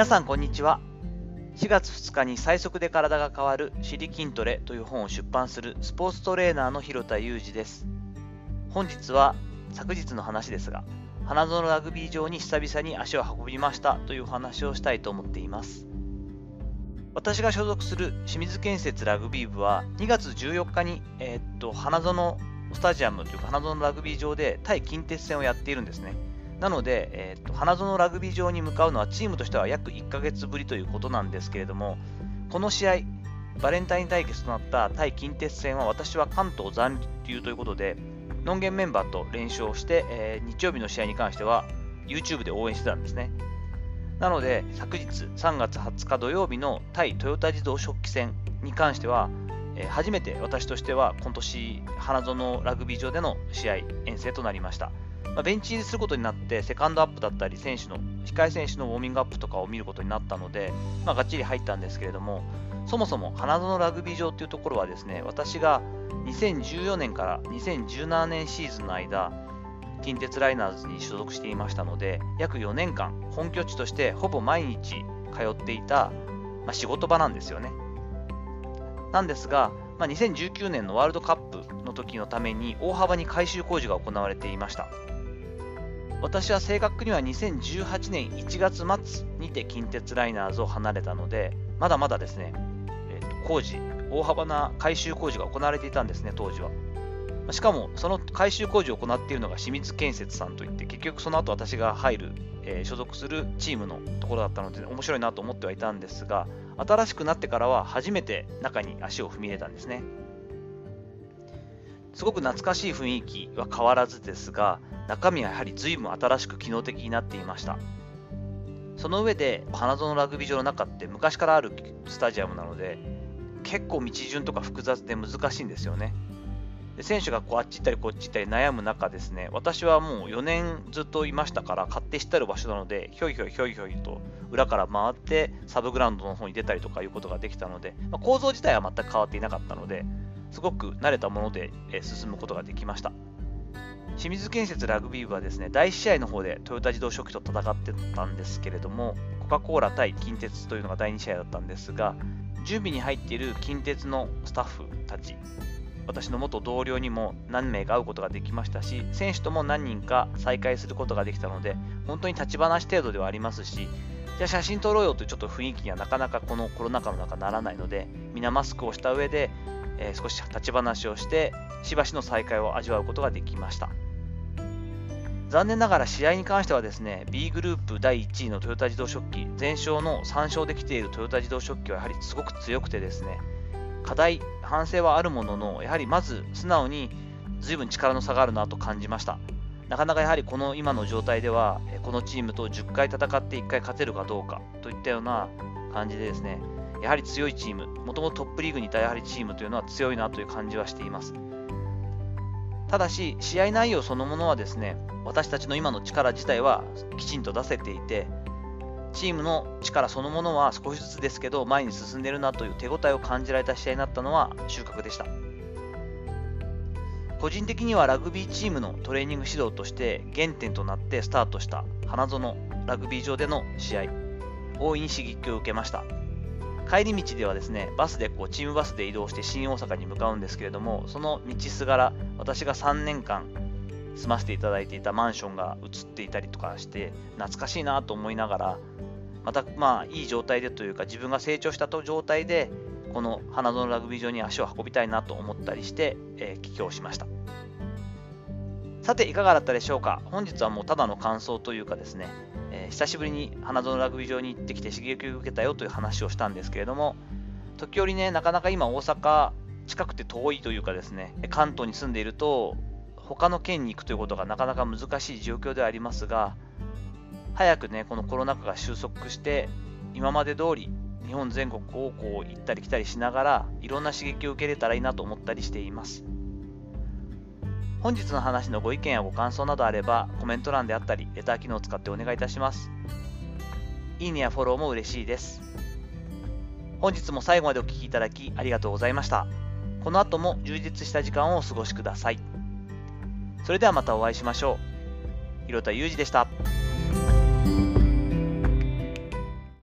皆さんこんにちは。4月2日に最速で体が変わる「尻筋トレ」という本を出版するスポーツトレーナーの広田裕二です。本日は昨日の話ですが花園ラグビー場に久々に足を運びましたというお話をしたいと思っています。私が所属する清水建設ラグビー部は2月14日に、えー、っと花園スタジアムというか花園ラグビー場で対近鉄戦をやっているんですね。なので、えーと、花園ラグビー場に向かうのはチームとしては約1ヶ月ぶりということなんですけれども、この試合、バレンタイン対決となった対近鉄戦は私は関東残留ということで、ノンゲンメンバーと練習をして、えー、日曜日の試合に関しては YouTube で応援してたんですね。なので、昨日3月20日土曜日の対トヨタ自動食器戦に関しては、えー、初めて私としては今年花園ラグビー場での試合遠征となりました。まあ、ベンチ入りすることになって、セカンドアップだったり、選手の、控え選手のウォーミングアップとかを見ることになったので、まあ、がっちり入ったんですけれども、そもそも花園ラグビー場というところはですね、私が2014年から2017年シーズンの間、近鉄ライナーズに所属していましたので、約4年間、本拠地としてほぼ毎日通っていた、まあ、仕事場なんですよね。なんですが、まあ、2019年のワールドカップの時のために大幅に改修工事が行われていました。私は正確には2018年1月末にて近鉄ライナーズを離れたので、まだまだですね、えー、と工事、大幅な改修工事が行われていたんですね、当時は。しかも、その改修工事を行っているのが清水建設さんといって、結局その後私が入る、えー、所属するチームのところだったので、面白いなと思ってはいたんですが、新しくなってからは初めて中に足を踏み入れたんですね。すごく懐かしい雰囲気は変わらずですが、中身はやはり随分新しく機能的になっていました。その上で、花園ラグビー場の中って昔からあるスタジアムなので、結構道順とか複雑で難しいんですよね。で選手がこうあっち行ったりこっち行ったり悩む中ですね、私はもう4年ずっといましたから、勝手知ってる場所なので、ひょいひょいひょいひょいと裏から回ってサブグラウンドの方に出たりとかいうことができたので、まあ、構造自体は全く変わっていなかったので、すごく慣れたもので進むことができました。清水建設ラグビー部はですね、第1試合の方でトヨタ自動初期と戦ってたんですけれども、コカ・コーラ対近鉄というのが第2試合だったんですが、準備に入っている近鉄のスタッフたち、私の元同僚にも何名か会うことができましたし、選手とも何人か再会することができたので、本当に立ち話程度ではありますし、じゃあ写真撮ろうよというちょっと雰囲気にはなかなかこのコロナ禍の中ならないので、皆マスクをした上で、えー、少し立ち話をして、しばしの再会を味わうことができました。残念ながら試合に関してはですね、B グループ第1位のトヨタ自動食器、全勝の3勝できているトヨタ自動食器はやはりすごく強くてですね、課題、反省はあるものの、やはりまず素直に随分力の差があるなと感じました。なかなかやはりこの今の状態では、このチームと10回戦って1回勝てるかどうかといったような感じでですね、やはり強いチーム、もともとトップリーグにいたやはりチームというのは強いなという感じはしています。ただし、試合内容そのものはですね、私たちの今の力自体はきちんと出せていて、チームの力そのものは少しずつですけど前に進んでるなという手応えを感じられた試合になったのは収穫でした。個人的にはラグビーチームのトレーニング指導として原点となってスタートした花園ラグビー場での試合、大いに刺激を受けました。帰り道ではですね、バスでこうチームバスで移動して新大阪に向かうんですけれども、その道すがら、私が3年間住ませていただいていたマンションが映っていたりとかして、懐かしいなと思いながら、またまあいい状態でというか、自分が成長したと状態で、この花園ラグビー場に足を運びたいなと思ったりして、えー、帰郷しました。さて、いかがだったでしょうか？本日はもうただの感想というかですね、えー、久しぶりに花園ラグビー場に行ってきて刺激を受けたよという話をしたんですけれども、時折ね、なかなか今大阪近くて遠いというかですね、関東に住んでいると、他の県に行くということがなかなか難しい状況ではありますが、早くね、このコロナ禍が収束して、今まで通り日本全国をこう行ったり来たりしながら、いろんな刺激を受けれたらいいなと思ったりしています。本日の話のご意見やご感想などあれば、コメント欄であったり、レター機能を使ってお願いいたします。いいねやフォローも嬉しいです。本日も最後までお聴きいただきありがとうございました。この後も充実した時間をお過ごしください。それではまたお会いしましょう。広田裕二でした。